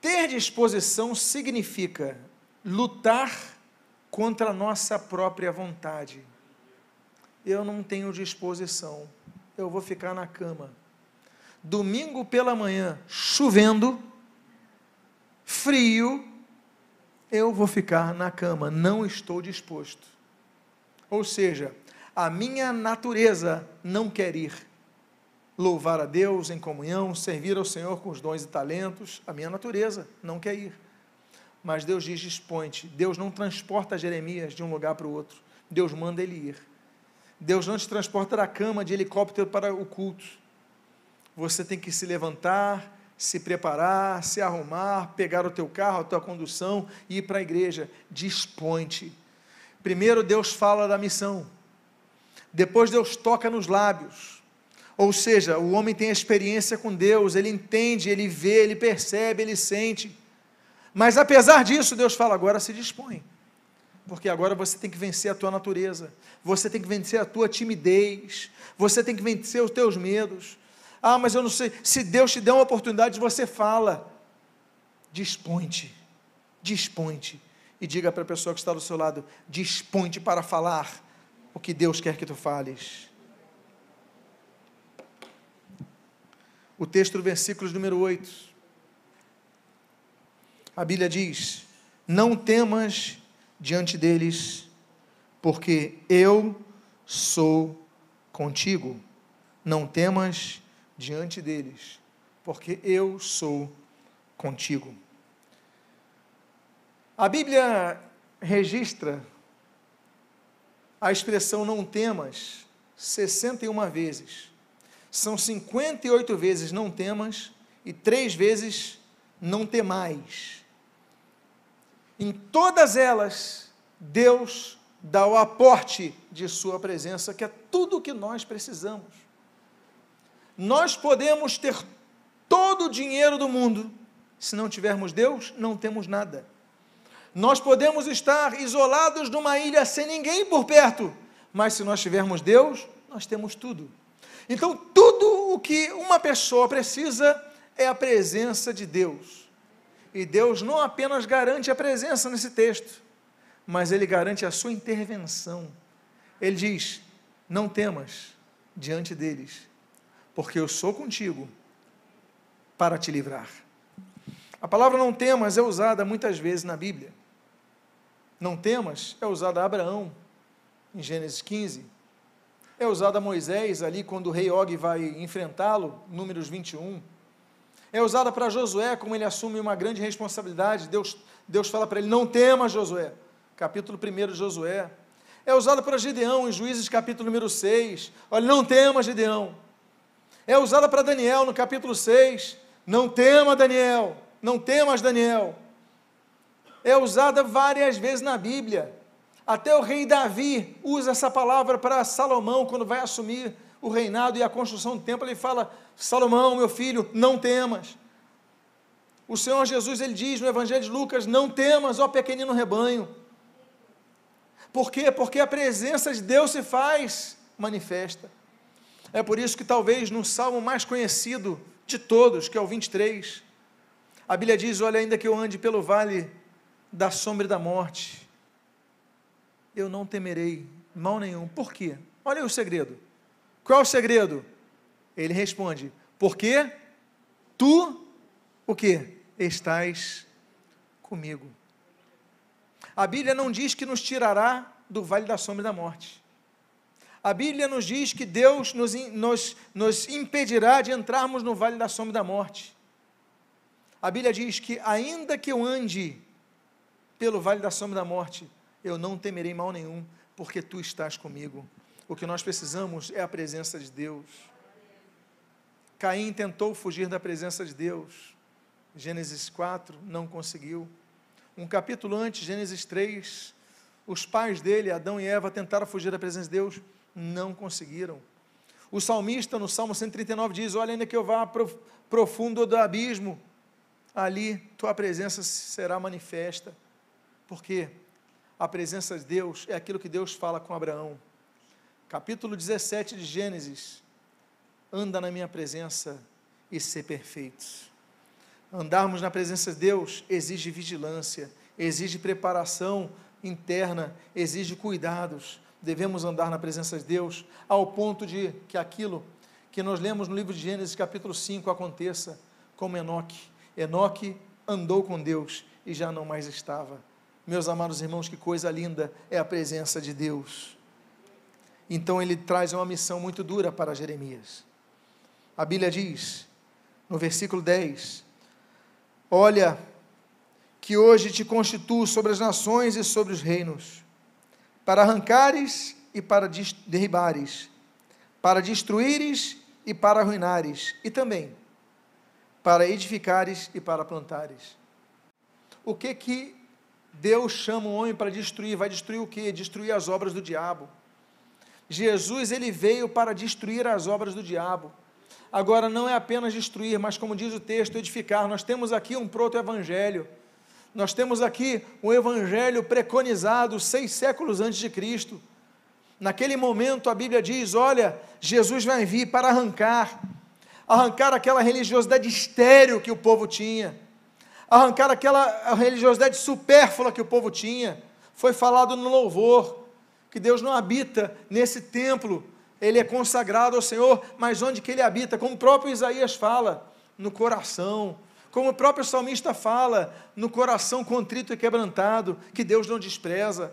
Ter disposição significa lutar contra a nossa própria vontade. Eu não tenho disposição, eu vou ficar na cama. Domingo pela manhã, chovendo, frio, eu vou ficar na cama, não estou disposto. Ou seja, a minha natureza não quer ir. Louvar a Deus em comunhão, servir ao Senhor com os dons e talentos, a minha natureza não quer ir. Mas Deus diz: dispõe-te. Deus não transporta Jeremias de um lugar para o outro. Deus manda ele ir. Deus não te transporta da cama de helicóptero para o culto. Você tem que se levantar, se preparar, se arrumar, pegar o teu carro, a tua condução e ir para a igreja. Dispõe-te. Primeiro Deus fala da missão. Depois Deus toca nos lábios. Ou seja, o homem tem experiência com Deus, ele entende, ele vê, ele percebe, ele sente. Mas apesar disso, Deus fala: agora se dispõe. Porque agora você tem que vencer a tua natureza, você tem que vencer a tua timidez, você tem que vencer os teus medos. Ah, mas eu não sei. Se Deus te der uma oportunidade, você fala. Dispõe-te, dispõe-te. E diga para a pessoa que está do seu lado: dispõe-te para falar o que Deus quer que tu fales. O texto do versículo número 8 a Bíblia diz: Não temas diante deles, porque eu sou contigo. Não temas diante deles, porque eu sou contigo. A Bíblia registra a expressão não temas 61 vezes. São 58 vezes não temas e três vezes não temais. Em todas elas, Deus dá o aporte de Sua presença, que é tudo o que nós precisamos. Nós podemos ter todo o dinheiro do mundo, se não tivermos Deus, não temos nada. Nós podemos estar isolados numa ilha sem ninguém por perto, mas se nós tivermos Deus, nós temos tudo. Então, tudo o que uma pessoa precisa é a presença de Deus. E Deus não apenas garante a presença nesse texto, mas Ele garante a sua intervenção. Ele diz: Não temas diante deles, porque eu sou contigo para te livrar. A palavra não temas é usada muitas vezes na Bíblia. Não temas é usada a Abraão, em Gênesis 15. É usada a Moisés, ali, quando o rei Og vai enfrentá-lo, Números 21 é usada para Josué, como ele assume uma grande responsabilidade. Deus, Deus fala para ele: Não tema, Josué. Capítulo 1 de Josué. É usada para Gideão, em Juízes, capítulo número 6. Olha, não tema, Gideão. É usada para Daniel, no capítulo 6. Não tema, Daniel. Não temas, Daniel. É usada várias vezes na Bíblia. Até o rei Davi usa essa palavra para Salomão, quando vai assumir o reinado e a construção do templo, ele fala: Salomão, meu filho, não temas. O Senhor Jesus, ele diz no Evangelho de Lucas: Não temas, ó pequenino rebanho. Por quê? Porque a presença de Deus se faz manifesta. É por isso que talvez no salmo mais conhecido de todos, que é o 23, a Bíblia diz: Olha, ainda que eu ande pelo vale da sombra e da morte, eu não temerei mal nenhum. Por quê? Olha aí o segredo. Qual é o segredo? Ele responde: Porque tu, o que? Estás comigo. A Bíblia não diz que nos tirará do vale da sombra da morte. A Bíblia nos diz que Deus nos, nos, nos impedirá de entrarmos no vale da sombra da morte. A Bíblia diz que, ainda que eu ande pelo vale da sombra da morte, eu não temerei mal nenhum, porque tu estás comigo. O que nós precisamos é a presença de Deus. Caim tentou fugir da presença de Deus. Gênesis 4, não conseguiu. Um capítulo antes, Gênesis 3, os pais dele, Adão e Eva, tentaram fugir da presença de Deus, não conseguiram. O salmista, no Salmo 139, diz: Olha, ainda que eu vá profundo do abismo, ali tua presença será manifesta. Por quê? A presença de Deus é aquilo que Deus fala com Abraão. Capítulo 17 de Gênesis. Anda na minha presença e ser perfeito. Andarmos na presença de Deus exige vigilância, exige preparação interna, exige cuidados. Devemos andar na presença de Deus ao ponto de que aquilo que nós lemos no livro de Gênesis, capítulo 5, aconteça como Enoque. Enoque andou com Deus e já não mais estava. Meus amados irmãos, que coisa linda é a presença de Deus. Então ele traz uma missão muito dura para Jeremias. A Bíblia diz, no versículo 10: Olha, que hoje te constituo sobre as nações e sobre os reinos, para arrancares e para derribares, para destruíres e para arruinares, e também para edificares e para plantares. O que que Deus chama o homem para destruir? Vai destruir o que? Destruir as obras do diabo. Jesus ele veio para destruir as obras do diabo. Agora não é apenas destruir, mas como diz o texto, edificar. Nós temos aqui um proto-evangelho nós temos aqui um evangelho preconizado seis séculos antes de Cristo. Naquele momento a Bíblia diz: olha, Jesus vai vir para arrancar, arrancar aquela religiosidade estéril que o povo tinha, arrancar aquela religiosidade supérflua que o povo tinha. Foi falado no louvor que Deus não habita nesse templo, ele é consagrado ao Senhor, mas onde que ele habita? Como o próprio Isaías fala, no coração, como o próprio salmista fala, no coração contrito e quebrantado, que Deus não despreza.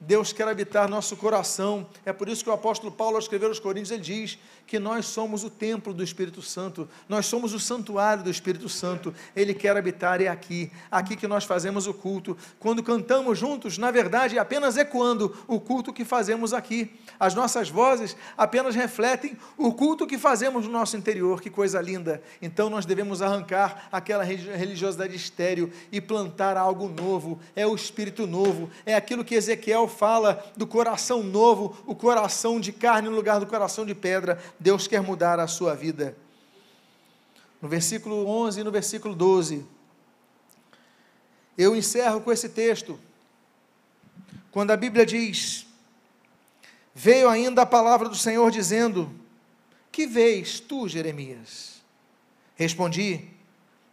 Deus quer habitar nosso coração. É por isso que o apóstolo Paulo, ao escrever aos Coríntios, ele diz que nós somos o templo do Espírito Santo, nós somos o santuário do Espírito Santo. Ele quer habitar é aqui, aqui que nós fazemos o culto. Quando cantamos juntos, na verdade, apenas ecoando o culto que fazemos aqui. As nossas vozes apenas refletem o culto que fazemos no nosso interior. Que coisa linda! Então nós devemos arrancar aquela religiosidade estéril e plantar algo novo. É o Espírito novo, é aquilo que Ezequiel fala do coração novo, o coração de carne no lugar do coração de pedra. Deus quer mudar a sua vida. No versículo 11 e no versículo 12, eu encerro com esse texto, quando a Bíblia diz: Veio ainda a palavra do Senhor dizendo: Que vês tu, Jeremias? Respondi: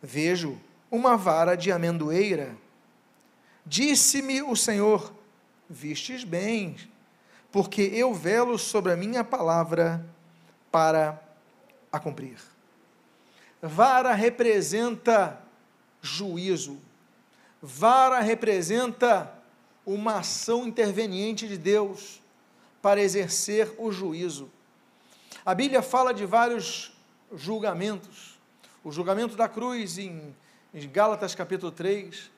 Vejo uma vara de amendoeira. Disse-me o Senhor: vistes bem, porque eu velo sobre a minha palavra para a cumprir. Vara representa juízo. Vara representa uma ação interveniente de Deus para exercer o juízo. A Bíblia fala de vários julgamentos. O julgamento da cruz em, Gálatas capítulo 3,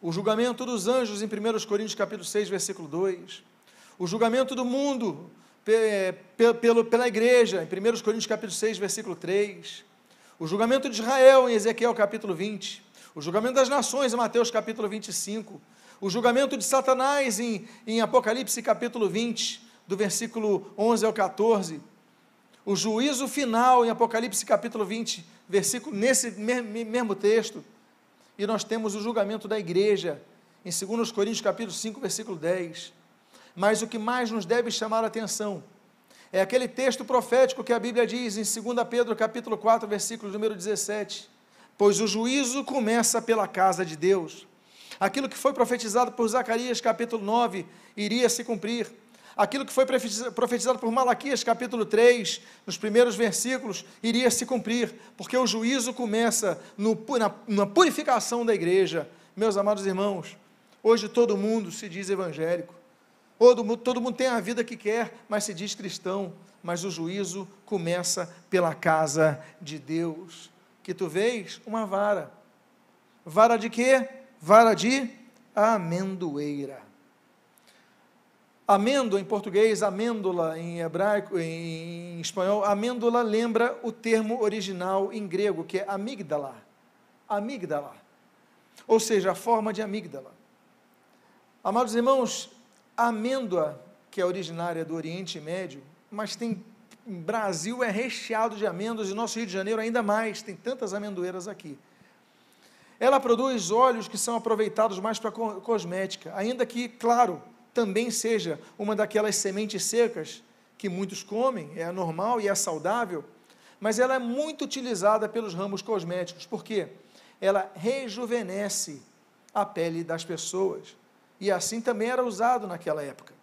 o julgamento dos anjos em 1 Coríntios capítulo 6, versículo 2, o julgamento do mundo pelo, pela igreja em 1 Coríntios capítulo 6, versículo 3, o julgamento de Israel em Ezequiel capítulo 20, o julgamento das nações em Mateus capítulo 25, o julgamento de Satanás em, em Apocalipse capítulo 20, do versículo 11 ao 14, o juízo final em Apocalipse capítulo 20, versículo, nesse mesmo texto, e nós temos o julgamento da igreja, em 2 Coríntios capítulo 5, versículo 10. Mas o que mais nos deve chamar a atenção é aquele texto profético que a Bíblia diz em 2 Pedro capítulo 4, versículo número 17. Pois o juízo começa pela casa de Deus. Aquilo que foi profetizado por Zacarias capítulo 9 iria se cumprir. aquilo que foi profetizado por Malaquias, capítulo 3, nos primeiros versículos, iria se cumprir, porque o juízo começa no, na, na purificação da igreja. Meus amados irmãos, hoje todo mundo se diz evangélico, todo mundo, todo mundo tem a vida que quer, mas se diz cristão, mas o juízo começa pela casa de Deus. Que tu vês uma vara. Vara de quê? Vara de amendoeira. Amêndoa em português, amêndola em hebraico, em espanhol, amêndola lembra o termo original em grego, que é amígdala. Amígdala. Ou seja, a forma de amígdala. Amados irmãos, a amêndoa, que é originária do Oriente Médio, mas tem Brasil é recheado de amêndoas e nosso Rio de Janeiro ainda mais, tem tantas amendoeiras aqui. Ela produz óleos que são aproveitados mais para cosmética, ainda que, claro, também seja uma daquelas sementes secas que muitos comem, é normal e é saudável, mas ela é muito utilizada pelos ramos cosméticos, porque ela rejuvenesce a pele das pessoas, e assim também era usado naquela época.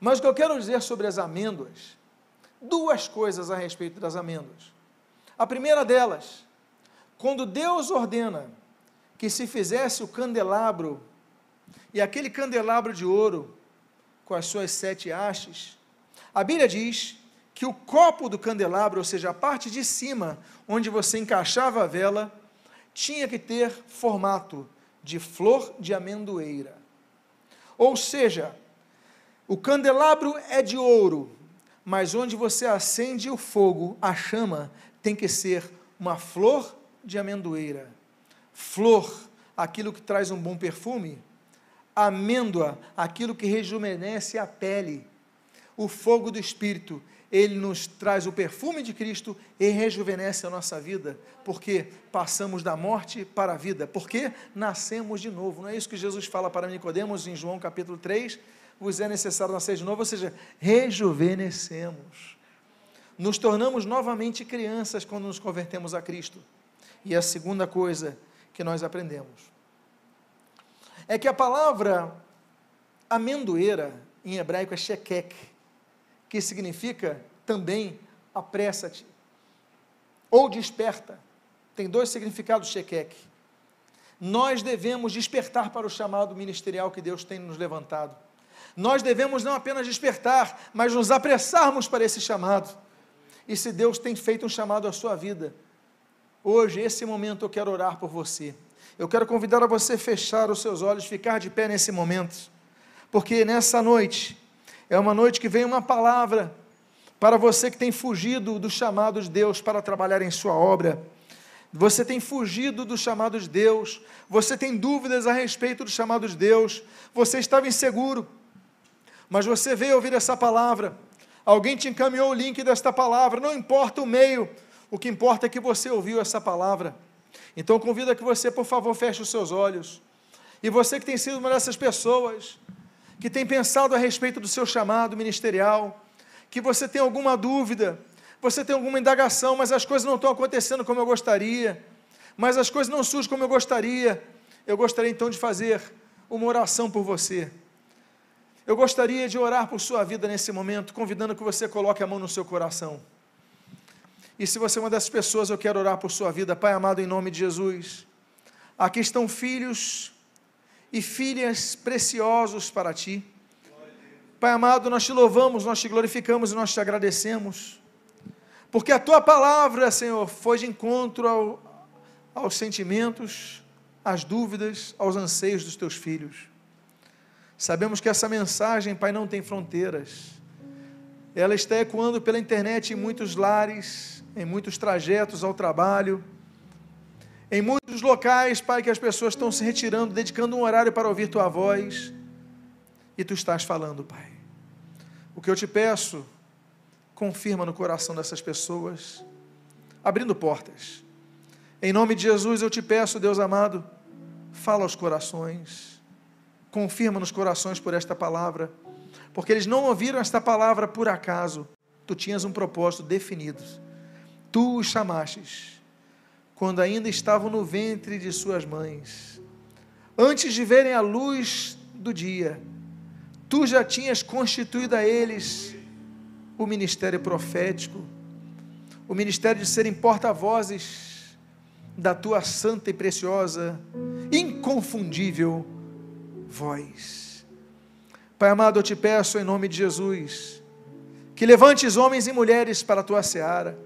Mas o que eu quero dizer sobre as amêndoas, duas coisas a respeito das amêndoas. A primeira delas, quando Deus ordena que se fizesse o candelabro e aquele candelabro de ouro, com as suas sete hastes, a Bíblia diz que o copo do candelabro, ou seja, a parte de cima, onde você encaixava a vela, tinha que ter formato de flor de amendoeira. Ou seja, o candelabro é de ouro, mas onde você acende o fogo, a chama, tem que ser uma flor de amendoeira. Flor, aquilo que traz um bom perfume, amêndoa, aquilo que rejuvenesce a pele. O fogo do Espírito, ele nos traz o perfume de Cristo e rejuvenesce a nossa vida, porque passamos da morte para a vida, porque nascemos de novo. Não é isso que Jesus fala para Nicodemos em João capítulo 3? Vos é necessário nascer de novo, ou seja, rejuvenescemos. Nos tornamos novamente crianças quando nos convertemos a Cristo. E a segunda coisa que nós aprendemos é que a palavra amendoeira em hebraico é shekek, que significa também apressa-te ou desperta. Tem dois significados shekek. Nós devemos despertar para o chamado ministerial que Deus tem nos levantado. Nós devemos não apenas despertar, mas nos apressarmos para esse chamado. E se Deus tem feito um chamado à sua vida, hoje, esse momento, eu quero orar por você. Eu quero convidar a você fechar os seus olhos, ficar de pé nesse momento, porque nessa noite é uma noite que vem uma palavra para você que tem fugido do chamado de Deus para trabalhar em sua obra. Você tem fugido do chamado de Deus, você tem dúvidas a respeito do chamado de Deus, você estava inseguro, mas você veio ouvir essa palavra, alguém te encaminhou o link desta palavra, não importa o meio, o que importa é que você ouviu essa palavra. Então convido a que você, por favor, feche os seus olhos. E você que tem sido uma dessas pessoas que tem pensado a respeito do seu chamado ministerial, que você tem alguma dúvida, você tem alguma indagação, mas as coisas não estão acontecendo como eu gostaria, mas as coisas não surgem como eu gostaria. Eu gostaria então de fazer uma oração por você. Eu gostaria de orar por sua vida nesse momento, convidando que você coloque a mão no seu coração. E se você é uma dessas pessoas, eu quero orar por sua vida, Pai amado, em nome de Jesus. Aqui estão filhos e filhas preciosos para ti. Pai amado, nós te louvamos, nós te glorificamos e nós te agradecemos, porque a tua palavra, Senhor, foi de encontro ao, aos sentimentos, às dúvidas, aos anseios dos teus filhos. Sabemos que essa mensagem, Pai, não tem fronteiras. Ela está ecoando pela internet em muitos lares, em muitos trajetos ao trabalho, em muitos locais, Pai, que as pessoas estão se retirando, dedicando um horário para ouvir Tua voz, e Tu estás falando, Pai. O que eu te peço, confirma no coração dessas pessoas, abrindo portas. Em nome de Jesus eu te peço, Deus amado, fala aos corações, confirma nos corações por esta palavra, porque eles não ouviram esta palavra por acaso, tu tinhas um propósito definido. Tu os chamastes, quando ainda estavam no ventre de suas mães, antes de verem a luz do dia, tu já tinhas constituído a eles o ministério profético, o ministério de serem porta-vozes da tua santa e preciosa, inconfundível voz. Pai amado, eu te peço em nome de Jesus, que levantes homens e mulheres para a tua seara,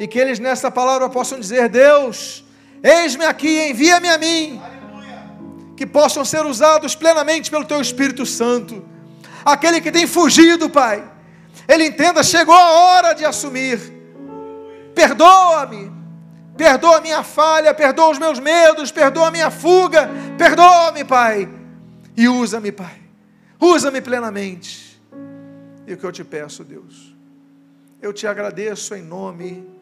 e que eles nesta palavra possam dizer: Deus, eis-me aqui, envia-me a mim. Que possam ser usados plenamente pelo teu Espírito Santo. Aquele que tem fugido, Pai, ele entenda, chegou a hora de assumir. Perdoa-me, perdoa a minha falha, perdoa os meus medos, perdoa a minha fuga, perdoa-me, Pai, e usa-me, Pai, usa-me plenamente. E o que eu te peço, Deus, eu te agradeço em nome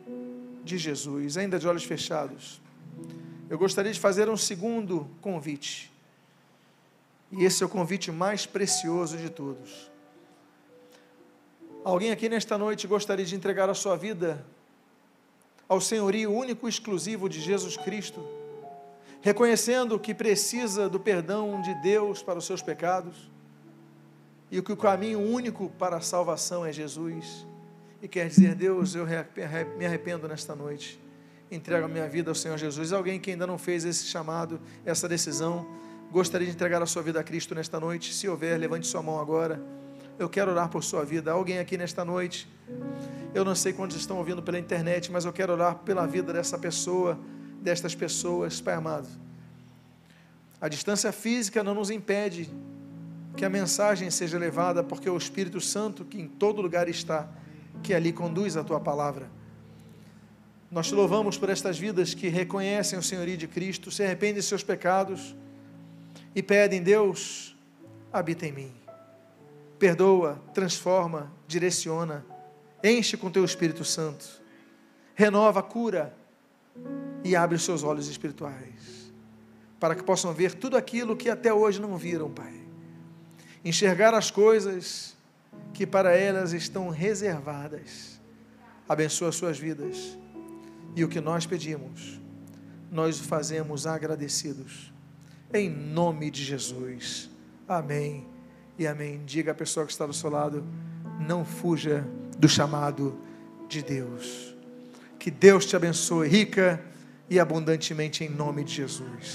de Jesus, ainda de olhos fechados. Eu gostaria de fazer um segundo convite, e esse é o convite mais precioso de todos. Alguém aqui nesta noite gostaria de entregar a sua vida ao senhorio único e exclusivo de Jesus Cristo, reconhecendo que precisa do perdão de Deus para os seus pecados e que o caminho único para a salvação é Jesus. E quer dizer, Deus, eu me arrependo nesta noite, entrego a minha vida ao Senhor Jesus. Alguém que ainda não fez esse chamado, essa decisão, gostaria de entregar a sua vida a Cristo nesta noite? Se houver, levante sua mão agora. Eu quero orar por sua vida. Alguém aqui nesta noite, eu não sei quantos estão ouvindo pela internet, mas eu quero orar pela vida dessa pessoa, destas pessoas, Pai amado. A distância física não nos impede que a mensagem seja levada, porque o Espírito Santo, que em todo lugar está, que ali conduz a tua palavra. Nós te louvamos por estas vidas que reconhecem o senhorio de Cristo, se arrependem de seus pecados e pedem, Deus, habita em mim perdoa, transforma, direciona, enche com teu Espírito Santo, renova, cura e abre os seus olhos espirituais, para que possam ver tudo aquilo que até hoje não viram, Pai. Enxergar as coisas que para elas estão reservadas. Abençoa as suas vidas. E o que nós pedimos, nós fazemos agradecidos. Em nome de Jesus. Amém e amém. Diga à pessoa que está do seu lado: não fuja do chamado de Deus. Que Deus te abençoe rica e abundantemente em nome de Jesus.